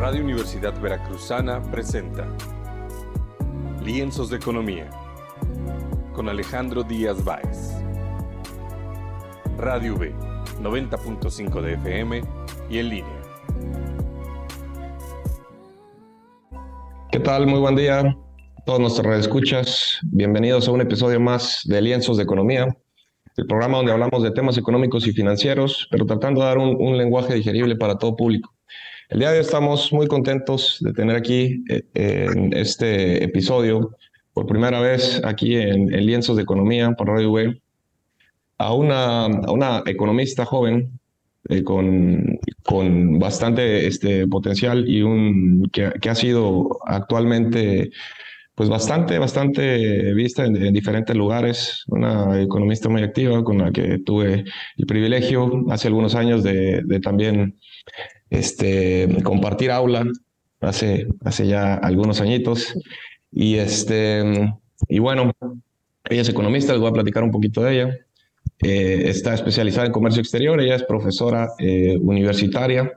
Radio Universidad Veracruzana presenta Lienzos de Economía con Alejandro Díaz Báez. Radio V, 90.5 de FM y en línea. ¿Qué tal? Muy buen día todos nuestros escuchas. Bienvenidos a un episodio más de Lienzos de Economía, el programa donde hablamos de temas económicos y financieros, pero tratando de dar un lenguaje digerible para todo público. El día de hoy estamos muy contentos de tener aquí eh, en este episodio, por primera vez aquí en, Lienzos de Economía por Radio Web, a una, economista joven eh, con, bastante este, potencial y un, que, ha sido actualmente pues bastante, bastante vista en, en, diferentes lugares, una economista muy activa con la que tuve el privilegio hace algunos años de también este, compartir aula hace, hace ya algunos añitos. Y, este, y bueno, ella es economista, les voy a platicar un poquito de ella. Eh, está especializada en comercio exterior, ella es profesora eh, universitaria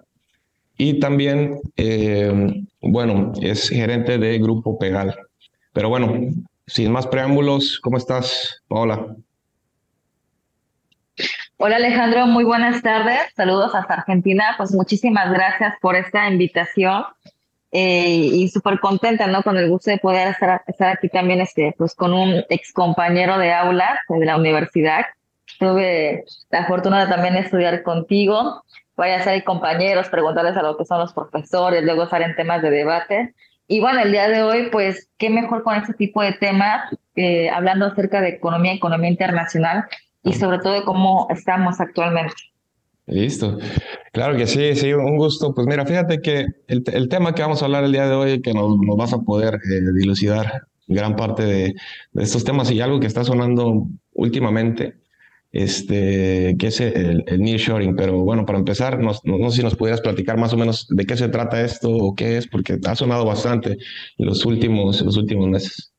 y también, eh, bueno, es gerente de Grupo Pegal. Pero bueno, sin más preámbulos, ¿cómo estás, Paola? Hola Alejandro, muy buenas tardes. Saludos hasta Argentina. Pues muchísimas gracias por esta invitación eh, y súper contenta, ¿no? Con el gusto de poder estar, estar aquí también, este, pues con un ex compañero de aula de la universidad. Tuve la fortuna de también estudiar contigo. Vaya a ser compañeros, preguntarles a lo que son los profesores, luego estar en temas de debate. Y bueno, el día de hoy, pues, qué mejor con este tipo de temas, eh, hablando acerca de economía, economía internacional, y sobre todo de cómo estamos actualmente. Listo. Claro que sí, sí, un gusto. Pues mira, fíjate que el, el tema que vamos a hablar el día de hoy, que nos, nos vas a poder eh, dilucidar gran parte de, de, estos temas y algo que está sonando últimamente, este, que es el, el nearshoring. Pero bueno, para empezar, no, no, sé si nos pudieras platicar más o menos de qué se trata esto o qué es, porque ha sonado bastante en los últimos, los últimos meses.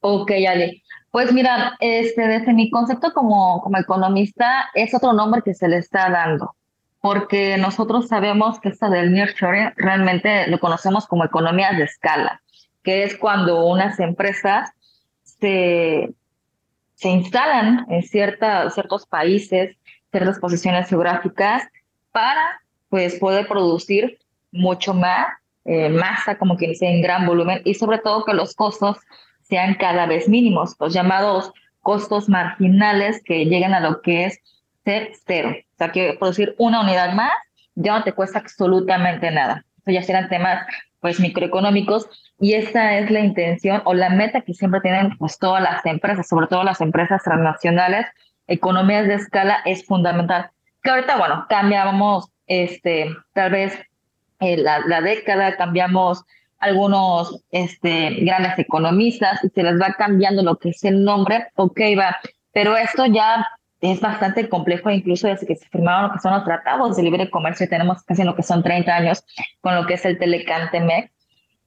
Ok, Ale. Pues mira, este, desde mi concepto como, como economista es otro nombre que se le está dando, porque nosotros sabemos que esta del nearshoring realmente lo conocemos como economías de escala, que es cuando unas empresas se, se instalan en cierta, ciertos países, ciertas posiciones geográficas para pues, poder producir mucho más eh, masa, como que dice, en gran volumen y sobre todo que los costos sean cada vez mínimos, los llamados costos marginales que lleguen a lo que es ser cero. O sea, que producir una unidad más ya no te cuesta absolutamente nada. Eso ya serán temas pues microeconómicos y esa es la intención o la meta que siempre tienen pues todas las empresas, sobre todo las empresas transnacionales. Economías de escala es fundamental. Que ahorita, bueno, cambiamos este, tal vez eh, la década, cambiamos algunos este, grandes economistas y se les va cambiando lo que es el nombre, ok, va, pero esto ya es bastante complejo, incluso desde que se firmaron lo que son los tratados de libre comercio, tenemos casi lo que son 30 años con lo que es el Telecantemec.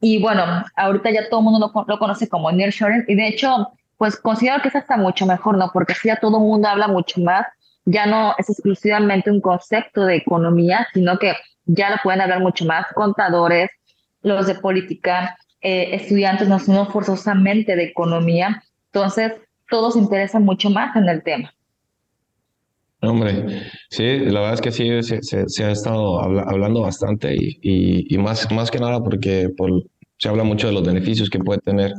Y bueno, ahorita ya todo el mundo lo, lo conoce como nearshoring y de hecho, pues considero que es hasta mucho mejor, ¿no? Porque si ya todo el mundo habla mucho más, ya no es exclusivamente un concepto de economía, sino que ya lo pueden hablar mucho más contadores, los de política, eh, estudiantes no, no forzosamente de economía. Entonces, todos interesan mucho más en el tema. Hombre, sí, la verdad es que sí, se, ha estado habla, hablando bastante y, más, más que nada porque por, se habla mucho de los beneficios que puede tener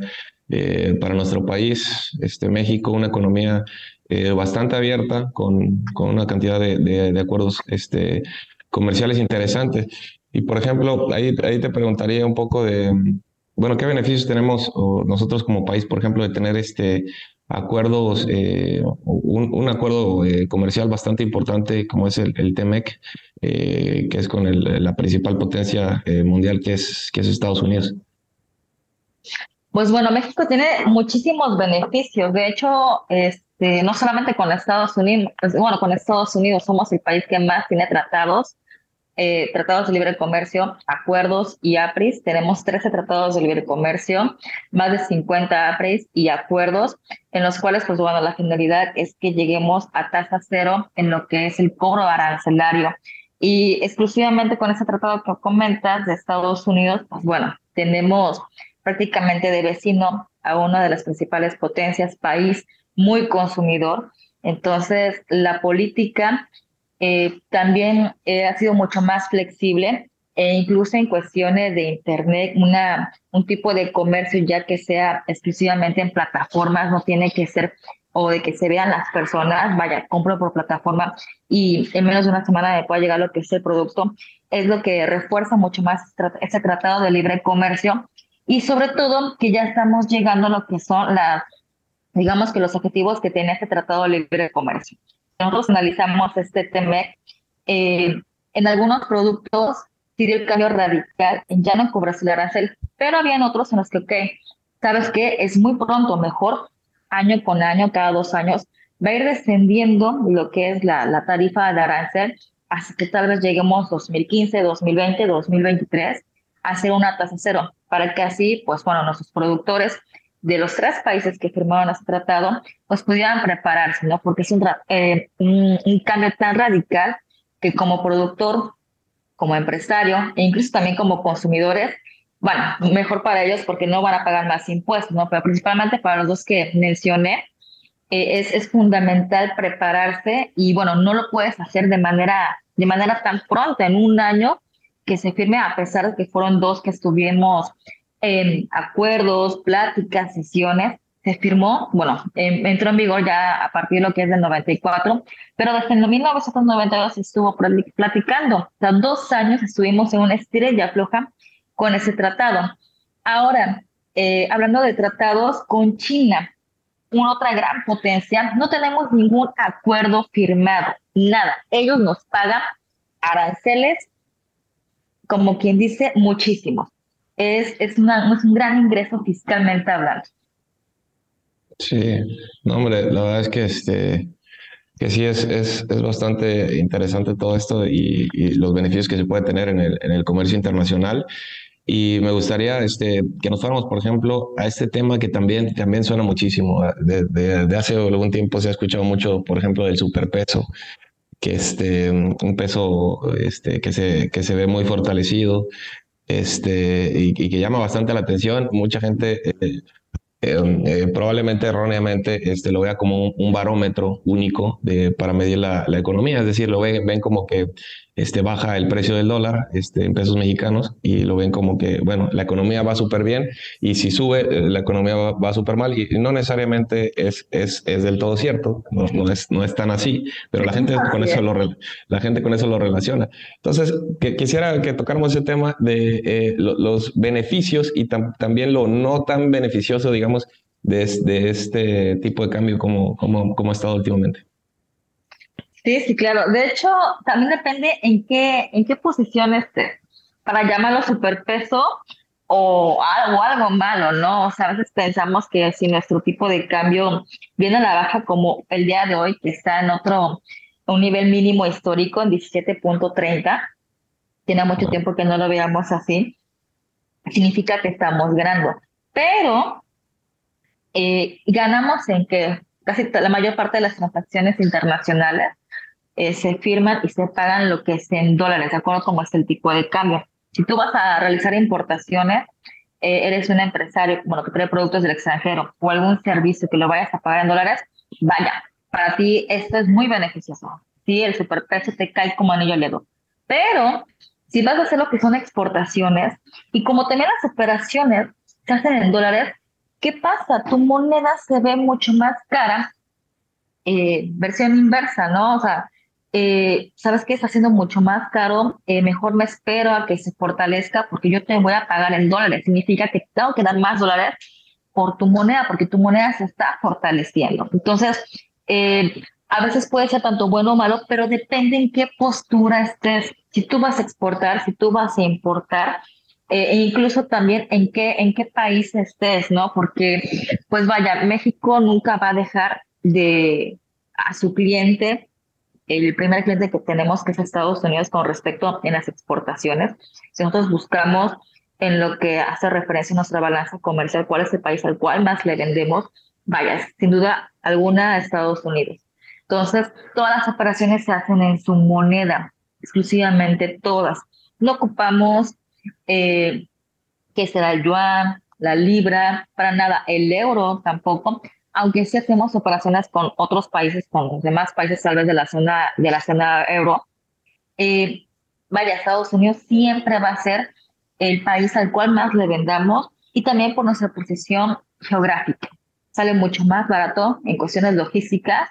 eh, para nuestro país, este, México, una economía eh, bastante abierta con, con una cantidad de, de, de acuerdos este, comerciales interesantes. Y por ejemplo, ahí, ahí te preguntaría un poco de, bueno, ¿qué beneficios tenemos nosotros como país, por ejemplo, de tener este acuerdos, eh, un, un, acuerdo eh, comercial bastante importante como es el, el TEMEC, eh, que es con el, la principal potencia eh, mundial que es, que es Estados Unidos? Pues bueno, México tiene muchísimos beneficios. De hecho, este, no solamente con Estados Unidos, pues, bueno, con Estados Unidos somos el país que más tiene tratados eh, tratados de libre comercio, acuerdos y APRIS. Tenemos 13 tratados de libre comercio, más de 50 APRIS y acuerdos, en los cuales, pues bueno, la finalidad es que lleguemos a tasa cero en lo que es el cobro arancelario. Y exclusivamente con ese tratado que comentas de Estados Unidos, pues bueno, tenemos prácticamente de vecino a una de las principales potencias, país muy consumidor. Entonces, la política eh, también eh, ha sido mucho más flexible e incluso en cuestiones de Internet, una, un tipo de comercio ya que sea exclusivamente en plataformas, no tiene que ser o de que se vean las personas, vaya, compro por plataforma y en menos de una semana me pueda llegar lo que es el producto, es lo que refuerza mucho más ese tratado de libre comercio y sobre todo que ya estamos llegando a lo que son las, digamos que los objetivos que tiene este tratado de libre comercio. Nosotros analizamos este TEMEC, eh, en algunos productos sí dio el cambio radical ya no cobrarse el arancel, pero había otros en los que, ok, ¿sabes qué? Es muy pronto, mejor año con año, cada dos años, va a ir descendiendo lo que es la, la tarifa de arancel, hasta que tal vez lleguemos 2015, 2020, 2023 a hacer una tasa cero, para que así, pues bueno, nuestros productores de los tres países que firmaron este tratado, pues pudieran prepararse, ¿no? Porque es un, eh, un, un, cambio tan radical que como productor, como empresario e incluso también como consumidores, bueno, mejor para ellos porque no van a pagar más impuestos, ¿no? Pero principalmente para los dos que mencioné, eh, es, es fundamental prepararse y bueno, no lo puedes hacer de manera, de manera tan pronta, en un año que se firme, a pesar de que fueron dos que estuvimos en acuerdos, pláticas, sesiones, se firmó, bueno, entró en vigor ya a partir de lo que es del 94, pero desde el 1992 estuvo platicando, o sea, dos años estuvimos en una estrella floja con ese tratado. Ahora, eh, hablando de tratados con China, una otra gran potencia, no tenemos ningún acuerdo firmado, nada. Ellos nos pagan aranceles, como quien dice, muchísimos. Es, es, una, es un gran ingreso fiscalmente hablando. Sí, no, hombre, la verdad es que este que sí es, es, es bastante interesante todo esto y, los beneficios que se puede tener en el, en el comercio internacional. Y me gustaría este, que nos fuéramos, por ejemplo, a este tema que también, también suena muchísimo. De, de, hace algún tiempo se ha escuchado mucho, por ejemplo, del superpeso, que este, un peso este, que, se, que se ve muy fortalecido este, y, que llama bastante la atención. Mucha gente eh, Em, eh, probablemente erróneamente este, lo vea como un, barómetro único de, para medir la, la, economía, es decir, lo ven, ven como que este, baja el precio del dólar este, en pesos mexicanos y lo ven como que, bueno, la economía va súper bien y si sube, eh, la economía va, va súper mal y no necesariamente es, es, es del todo cierto, no, no, es, no es tan así, pero la gente, con eso lo, la gente con eso lo relaciona. Entonces, que, quisiera que tocáramos ese tema de eh, lo, los beneficios y tam, también lo no tan beneficioso, digamos, de, de este tipo de cambio como, como, como ha estado últimamente. Sí, sí, claro. De hecho, también depende en qué, en qué posición esté. Para llamarlo superpeso o algo, algo malo, ¿no? O sea, a veces pensamos que si nuestro tipo de cambio viene a la baja como el día de hoy, que está en otro, un nivel mínimo histórico en 17.30, tiene mucho tiempo que no lo veamos así, significa que estamos ganando. Pero eh, ganamos en que casi la mayor parte de las transacciones internacionales eh, se firman y se pagan lo que es en dólares, de acuerdo como es el tipo de cambio. Si tú vas a realizar importaciones, eh, eres un empresario bueno, que trae productos del extranjero o algún servicio que lo vayas a pagar en dólares, vaya, para ti esto es muy beneficioso. Sí, el superpeso te cae como anillo al dedo. Pero si vas a hacer lo que son exportaciones y como también las operaciones se hacen en dólares, ¿qué pasa? Tu moneda se ve mucho más cara, eh, versión inversa, ¿no? O sea, eh, sabes que está siendo mucho más caro, eh, mejor me espero a que se fortalezca porque yo te voy a pagar en dólares. Significa que tengo que dar más dólares por tu moneda, porque tu moneda se está fortaleciendo. Entonces, eh, a veces puede ser tanto bueno o malo, pero depende en qué postura estés. Si tú vas a exportar, si tú vas a importar, e incluso también en qué, en qué país estés, ¿no? Porque, pues vaya, México nunca va a dejar de a su cliente el primer cliente que tenemos, que es Estados Unidos, con respecto en las exportaciones. Si nosotros buscamos en lo que hace referencia a nuestra balanza comercial, cuál es el país al cual más le vendemos, vaya, sin duda alguna a Estados Unidos. Entonces, todas las operaciones se hacen en su moneda. exclusivamente todas. No ocupamos eh, que será el yuan, la libra, para nada, el euro tampoco, aunque sí hacemos operaciones con otros países, con los demás países tal vez de la zona, de la zona euro. Eh, vaya, Estados Unidos siempre va a ser el país al cual más le vendamos y también por nuestra posición geográfica. Sale mucho más barato en cuestiones logísticas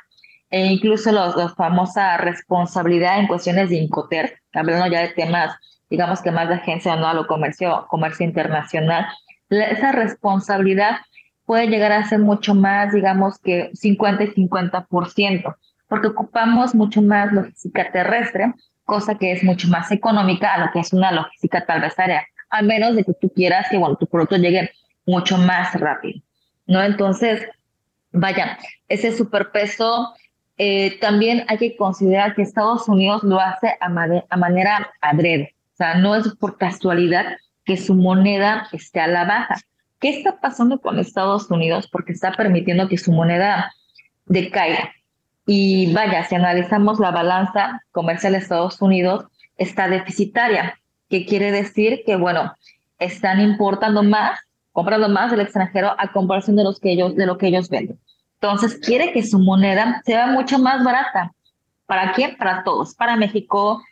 e incluso los, los famosa responsabilidad en cuestiones de Incoter, hablando ya de temas, digamos que más de agencia anual o comercio, comercio internacional, esa responsabilidad puede llegar a ser mucho más, digamos que 50 y 50%, porque ocupamos mucho más logística terrestre, cosa que es mucho más económica a lo que es una logística tal vez área, a menos de que tú quieras que bueno, tu producto llegue mucho más rápido, ¿no? Entonces, vaya, ese superpeso eh, también hay que considerar que Estados Unidos lo hace a, a manera adrede, o sea, no es por casualidad que su moneda esté a la baja. ¿Qué está pasando con Estados Unidos? Porque está permitiendo que su moneda decaiga. Y vaya, si analizamos la balanza comercial de Estados Unidos, está deficitaria, que quiere decir que, bueno, están importando más, comprando más del extranjero a comparación de, los que ellos, de lo que ellos venden. Entonces, quiere que su moneda sea mucho más barata. ¿Para quién? Para todos, para México,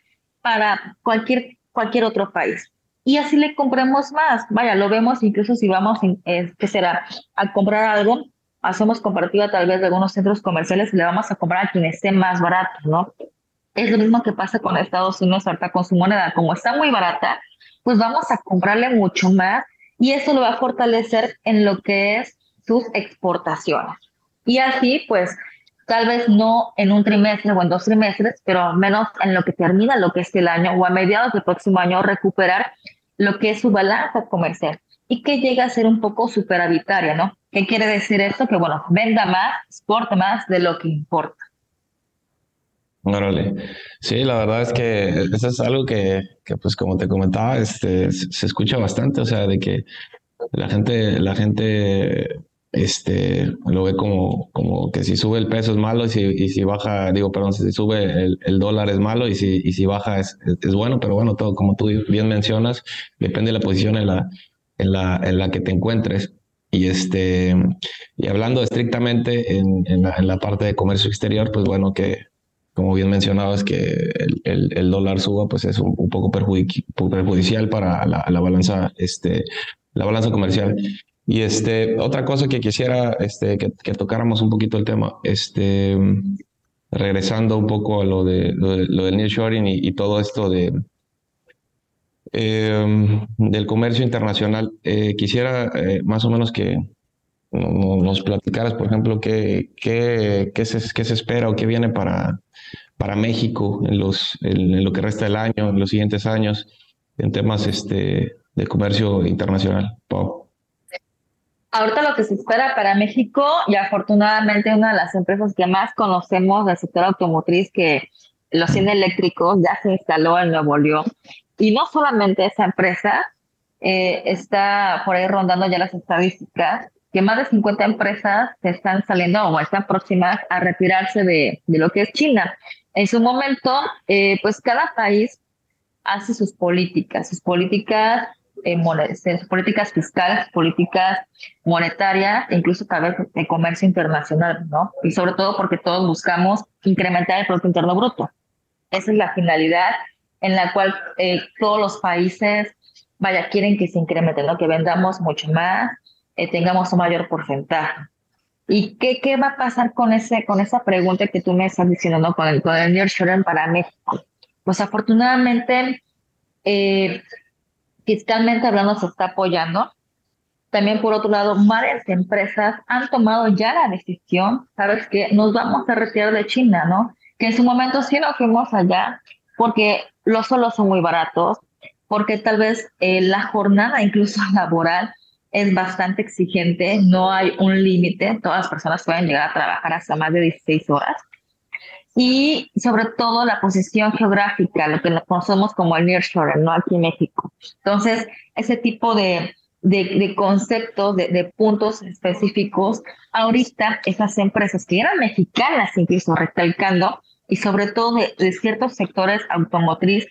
para cualquier, cualquier otro país y así le compremos más. Vaya, lo vemos incluso si vamos, eh, ¿qué será? A comprar algo, hacemos comparativa tal vez de algunos centros comerciales y le vamos a comprar a quien esté más barato, ¿no? Es lo mismo que pasa con Estados Unidos ahorita con su moneda. Como está muy barata, pues vamos a comprarle mucho más y eso lo va a fortalecer en lo que es sus exportaciones. Y así, pues, tal vez no en un trimestre o en dos trimestres, pero menos en lo que termina lo que es el año o a mediados del próximo año recuperar lo que es su balanza comercial y que llega a ser un poco superavitaria, ¿no? ¿Qué quiere decir esto? Que, bueno, venda más, exporte más de lo que importa. Órale. Sí, la verdad es que eso es algo que, que, pues como te comentaba, este, se escucha bastante, o sea, de que la gente, la gente este, lo ve como, como que si sube el peso es malo y si, y si baja, digo, perdón, si sube el, el dólar es malo y si, y si baja es, es, bueno, pero bueno, todo como tú bien mencionas, depende de la posición en la, en la, en la que te encuentres. Y, este, y hablando estrictamente en, en, la, en la parte de comercio exterior, pues bueno, que como bien mencionabas, que el, el, el dólar suba, pues es un, un poco perjudicial para la, la, balanza, este, la balanza comercial. Y este, otra cosa que quisiera este, que, tocáramos un poquito el tema, este, regresando un poco a lo, de, lo, de, lo del nearshoring y, y, todo esto de, eh, del comercio internacional, eh, quisiera eh, más o menos que nos platicaras, por ejemplo, qué, qué, qué, se, qué se espera o qué viene para, para México en, los, en, lo que resta del año, en los siguientes años, en temas este, de comercio internacional. Pau ahorita lo que se espera para México y afortunadamente una de las empresas que más conocemos del sector automotriz que los cine eléctricos ya se instaló en Nuevo León y no solamente esa empresa eh, está por ahí rondando ya las estadísticas que más de 50 empresas se están saliendo o están próximas a retirarse de, de lo que es China. En su momento, eh, pues cada país hace sus políticas, sus políticas eh, políticas fiscales, políticas monetarias, incluso tal vez de comercio internacional, ¿no? Y sobre todo porque todos buscamos incrementar el Producto Interno Bruto. Esa es la finalidad en la cual eh, todos los países, vaya, quieren que se incremente, ¿no? Que vendamos mucho más, eh, tengamos un mayor porcentaje. ¿Y qué, qué va a pasar con, ese, con esa pregunta que tú me estás diciendo, ¿no? Con el, con el nearshoring para México. Pues afortunadamente, eh, fiscalmente hablando se está apoyando. También por otro lado, varias empresas han tomado ya la decisión, sabes que nos vamos a retirar de China, ¿no? Que en su momento sí nos fuimos allá porque los solos son muy baratos, porque tal vez eh, la jornada incluso laboral es bastante exigente, no hay un límite, todas las personas pueden llegar a trabajar hasta más de 16 horas y sobre todo la posición geográfica, lo que conocemos como el nearshoring, ¿no? Aquí en México. Entonces, ese tipo de, de, de conceptos, de, de, puntos específicos, ahorita esas empresas que eran mexicanas, incluso recalcando, y sobre todo de, ciertos sectores automotriz,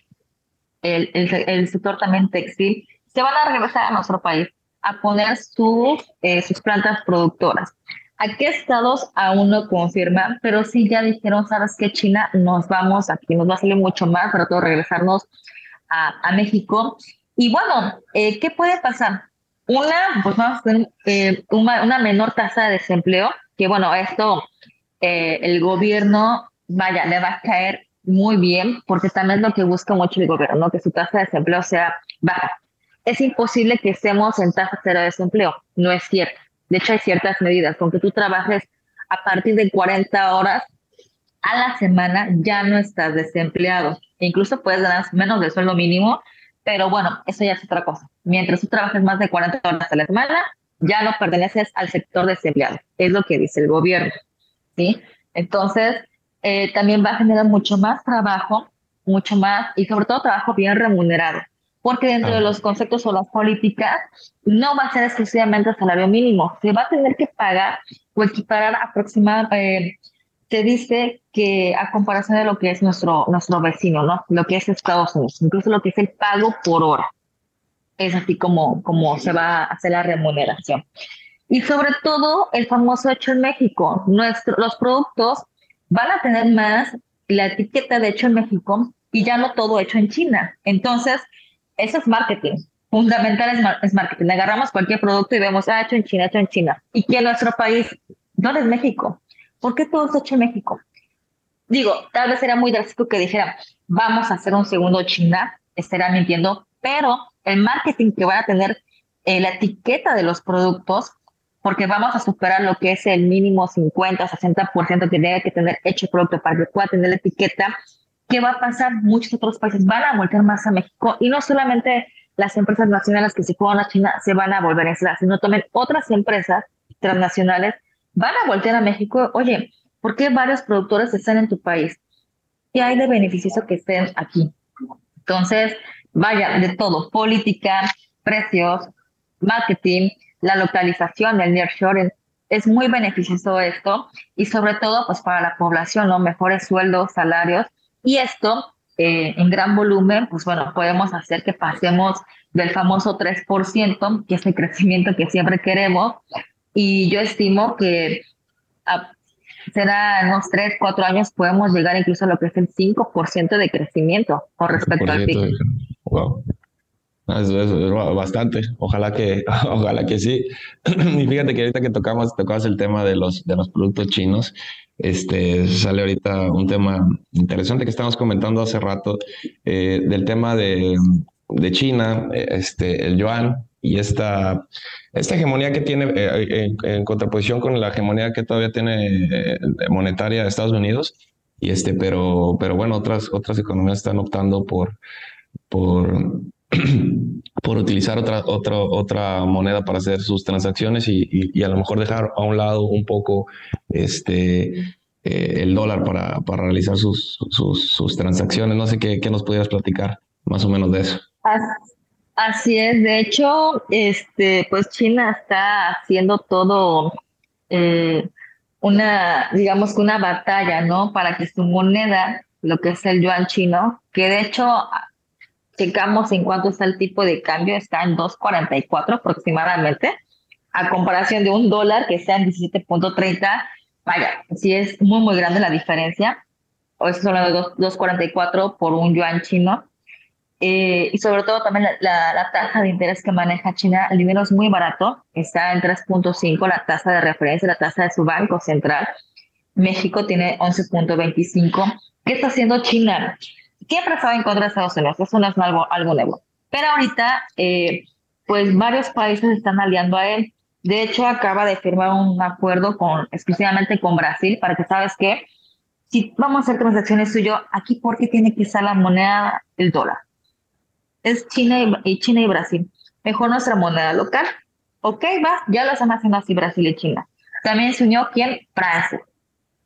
el, el, sector también textil, se van a regresar a nuestro país a poner sus, eh, sus plantas productoras. ¿A qué estados aún no confirman? Pero sí ya dijeron, ¿sabes qué? China, nos vamos aquí, nos va a salir mucho más, pero todo regresarnos a, a México. Y bueno, eh, ¿qué puede pasar? Una, pues vamos a tener eh, una, menor tasa de desempleo, que bueno, esto el gobierno vaya, le va a caer muy bien, porque también es lo que busca mucho el gobierno, que su tasa de desempleo sea baja. Es imposible que estemos en tasa cero de desempleo, no es cierto. De hecho, hay ciertas medidas, con que tú trabajes a partir de 40 horas a la semana, ya no estás desempleado. E incluso puedes ganar menos del sueldo mínimo, pero bueno, eso ya es otra cosa. Mientras tú trabajes más de 40 horas a la semana, ya no perteneces al sector desempleado. Es lo que dice el gobierno. ¿sí? Entonces, eh, también va a generar mucho más trabajo, mucho más y sobre todo trabajo bien remunerado, porque dentro de los conceptos o las políticas no va a ser exclusivamente el salario mínimo, se va a tener que pagar o equiparar aproximadamente, eh, se dice que a comparación de lo que es nuestro, nuestro vecino, ¿no? Lo que es Estados Unidos, incluso lo que es el pago por hora. Es así como, como se va a hacer la remuneración. Y sobre todo el famoso hecho en México, nuestro, los productos van a tener más la etiqueta de hecho en México y ya no todo hecho en China. Entonces, eso es marketing. Fundamental es, marketing. Agarramos cualquier producto y vemos, ah, hecho en China, hecho en China. Y que nuestro país, ¿dónde es México? ¿Por qué todo es hecho en México? Digo, tal vez sería muy drástico que dijera, vamos a hacer un segundo China, estaría mintiendo, pero el marketing que van a tener eh, la etiqueta de los productos porque vamos a superar lo que es el mínimo 50, 60% que debe que tener hecho el producto para que pueda tener la etiqueta. ¿Qué va a pasar? Muchos otros países van a voltear más a México y no solamente las empresas nacionales que se juegan a China se van a volver a instalar, sino también otras empresas transnacionales van a voltear a México. Oye, ¿por qué varios productores están en tu país? ¿Qué hay de beneficioso que estén aquí? Entonces, vaya, de todo, política, precios, marketing, la localización, el nearshoring, es muy beneficioso esto y sobre todo pues para la población, ¿no? Mejores sueldos, salarios y esto eh, en gran volumen, pues bueno, podemos hacer que pasemos del famoso 3%, que es el crecimiento que siempre queremos y yo estimo que a, será en unos 3, 4 años podemos llegar incluso a lo que es el 5% de crecimiento con respecto al PIB. Wow. Es, bastante, ojalá que, ojalá que sí. Y fíjate que ahorita que tocamos, tocabas el tema de los, de los productos chinos, este, sale ahorita un tema interesante que estamos comentando hace rato, eh, del tema de, de China, este, el yuan, y esta, esta hegemonía que tiene eh, en, contraposición con la hegemonía que todavía tiene eh, monetaria de Estados Unidos. Y este, pero, pero bueno, otras, otras economías están optando por por utilizar otra, otra, otra moneda para hacer sus transacciones y, y, a lo mejor dejar a un lado un poco este, eh, el dólar para, para realizar sus, sus, transacciones. No sé qué, qué, nos pudieras platicar más o menos de eso. Así es, de hecho, este, pues China está haciendo todo eh, una, digamos que una batalla, ¿no? Para que su moneda, lo que es el yuan chino, que de hecho checamos en cuánto está el tipo de cambio, está en 2.44 aproximadamente, a comparación de un dólar que está en 17.30, vaya, sí es muy, muy grande la diferencia. Eso son los 2.44 por un yuan chino. Eh, y sobre todo también la, la, tasa de interés que maneja China, el dinero es muy barato, está en 3.5 la tasa de referencia, la tasa de su banco central. México tiene 11.25. ¿Qué está haciendo China? Siempre estaba en contra de Estados Unidos, eso no es algo, algo nuevo. Pero ahorita, eh, pues varios países están aliando a él. De hecho, acaba de firmar un acuerdo con, exclusivamente con Brasil para que, ¿sabes qué? Si vamos a hacer transacciones suyo, aquí, ¿por qué tiene que estar la moneda, el dólar? Es China y, China y Brasil. Mejor nuestra moneda local. Ok, va, ya lo están haciendo así Brasil y China. También se unió, ¿quién? Francia.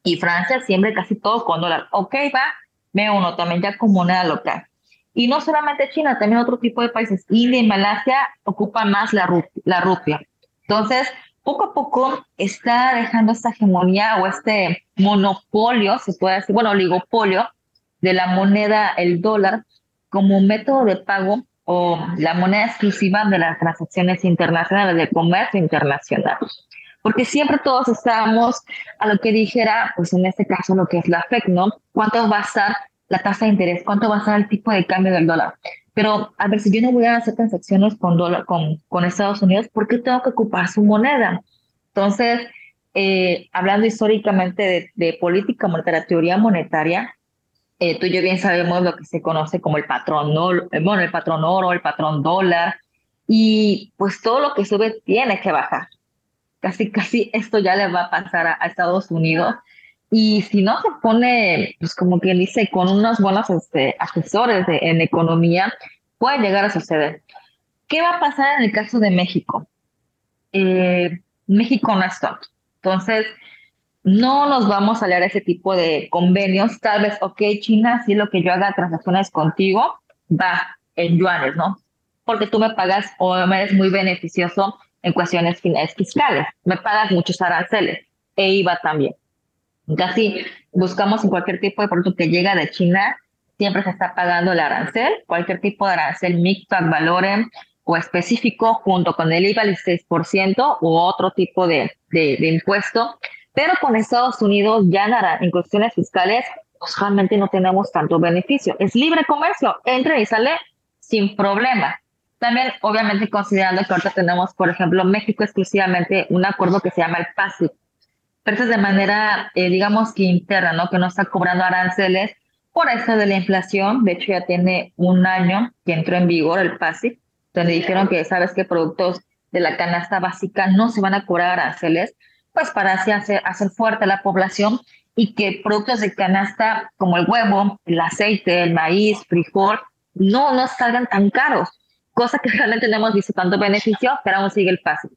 Y Francia siempre casi todo con dólar. Ok, va, B1 también ya como moneda local. Y no solamente China, también otro tipo de países. India y Malasia ocupan más la, la rupia. Entonces, poco a poco está dejando esta hegemonía o este monopolio, se puede decir, bueno, oligopolio de la moneda, el dólar, como método de pago o la moneda exclusiva de las transacciones internacionales, del comercio internacional. Porque siempre todos estábamos a lo que dijera, pues en este caso lo que es la FED, ¿no? ¿Cuánto va a estar la tasa de interés? ¿Cuánto va a ser el tipo de cambio del dólar? Pero a ver, si yo no voy a hacer transacciones con, dólar, con, con Estados Unidos, ¿por qué tengo que ocupar su moneda? Entonces, eh, hablando históricamente de, de, política monetaria, teoría monetaria, eh, tú y yo bien sabemos lo que se conoce como el patrón, ¿no? Eh, bueno, el patrón oro, el patrón dólar, y pues todo lo que sube tiene que bajar. Casi, casi esto ya le va a pasar a, Estados Unidos. Y si no se pone, pues como quien dice, con unos buenos este, asesores en economía, puede llegar a suceder. ¿Qué va a pasar en el caso de México? Eh, México no está. Entonces, no nos vamos a leer ese tipo de convenios. Tal vez, ok, China, si lo que yo haga transacciones contigo va en yuanes, ¿no? Porque tú me pagas o me eres muy beneficioso en cuestiones fiscales. Me pagas muchos aranceles e IVA también. Casi buscamos en cualquier tipo de producto que llega de China, siempre se está pagando el arancel, cualquier tipo de arancel mixto ad valorem o específico junto con el IVA del 6% u otro tipo de, de, de, impuesto. Pero con Estados Unidos ya en cuestiones fiscales, pues realmente no tenemos tanto beneficio. Es libre comercio, entra y sale sin problema. También, obviamente, considerando que ahorita tenemos, por ejemplo, México exclusivamente un acuerdo que se llama el PASIC, pero de manera, eh, digamos que interna, ¿no? Que no está cobrando aranceles por eso de la inflación. De hecho, ya tiene un año que entró en vigor el PASI, donde dijeron que, ¿sabes qué? Productos de la canasta básica no se van a cobrar aranceles, pues para así hacer, hacer fuerte a la población y que productos de canasta como el huevo, el aceite, el maíz, frijol, no, no salgan tan caros, cosa que realmente no hemos visto tanto beneficio, pero aún sigue el PASI.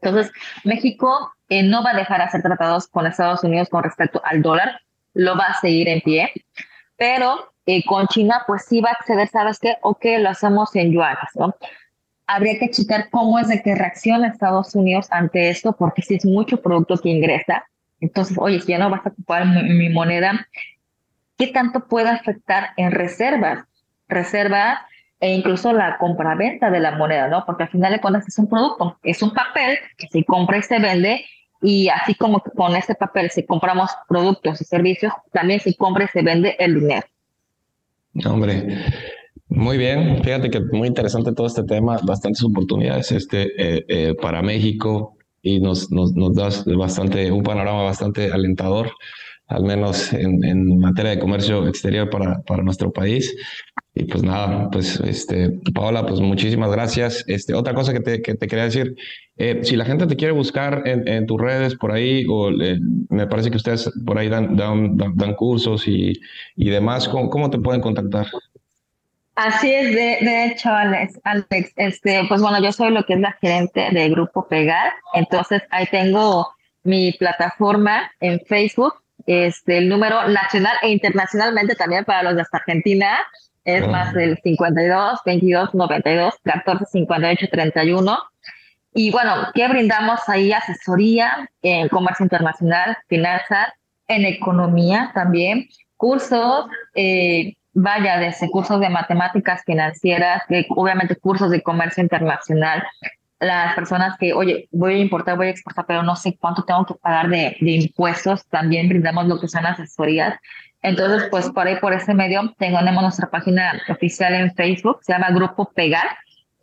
Entonces, México eh, no va a dejar de hacer tratados con Estados Unidos con respecto al dólar, lo va a seguir en pie, pero eh, con China, pues sí va a acceder, ¿sabes qué? Ok, lo hacemos en yuanes, ¿no? Habría que checar cómo es de que reacciona Estados Unidos ante esto, porque si es mucho producto que ingresa, entonces, oye, si ya no vas a ocupar mi, mi moneda, ¿qué tanto puede afectar en reservas? Reservas e incluso la compraventa de la moneda, ¿no? Porque al final de cuentas es un producto, es un papel que se compra y se vende y así como con este papel si compramos productos y servicios, también se compra y se vende el dinero. Hombre, muy bien. Fíjate que muy interesante todo este tema, bastantes oportunidades este eh, eh, para México y nos, nos, nos das bastante, un panorama bastante alentador al menos en, en, materia de comercio exterior para, para nuestro país. Y pues nada, pues este, Paola, pues muchísimas gracias. Este, otra cosa que te, que te quería decir, eh, si la gente te quiere buscar en, en tus redes por ahí, o eh, me parece que ustedes por ahí dan, dan, dan, cursos y, y demás, ¿cómo, ¿cómo, te pueden contactar? Así es, de, de hecho, Alex, Alex, este, pues bueno, yo soy lo que es la gerente de Grupo Pegar, entonces ahí tengo mi plataforma en Facebook, este, el número nacional e internacionalmente también para los de hasta Argentina es más del 52, 22, 92, 14, 58, 31. Y bueno, ¿qué brindamos ahí? Asesoría en comercio internacional, finanzas, en economía también, cursos, eh, vaya, desde cursos de matemáticas financieras, obviamente cursos de comercio internacional, las personas que, oye, voy a importar, voy a exportar, pero no sé cuánto tengo que pagar de, de impuestos, también brindamos lo que son asesorías. Entonces, pues por ahí, por ese medio, tenemos nuestra página oficial en Facebook, se llama Grupo Pegar.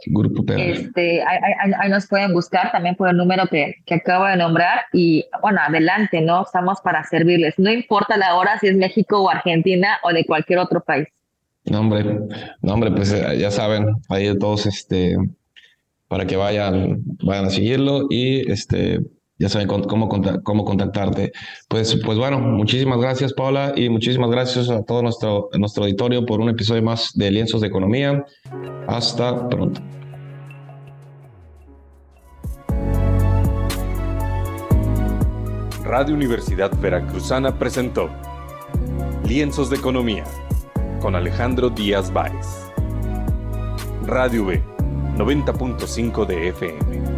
Grupo Pegar. Este, ahí, ahí, ahí, nos pueden buscar también por el número que, que acabo de nombrar y, bueno, adelante, ¿no? Estamos para servirles. No importa la hora si es México o Argentina o de cualquier otro país. No, hombre, no, hombre, pues eh, ya saben, ahí todos, este, para que vayan, vayan a seguirlo y este, ya saben cómo, cómo contactarte. Pues, pues bueno, muchísimas gracias Paula y muchísimas gracias a todo nuestro, nuestro auditorio por un episodio más de Lienzos de Economía. Hasta pronto. Radio Universidad Veracruzana presentó Lienzos de Economía con Alejandro Díaz Báez. Radio B 90.5 de FM.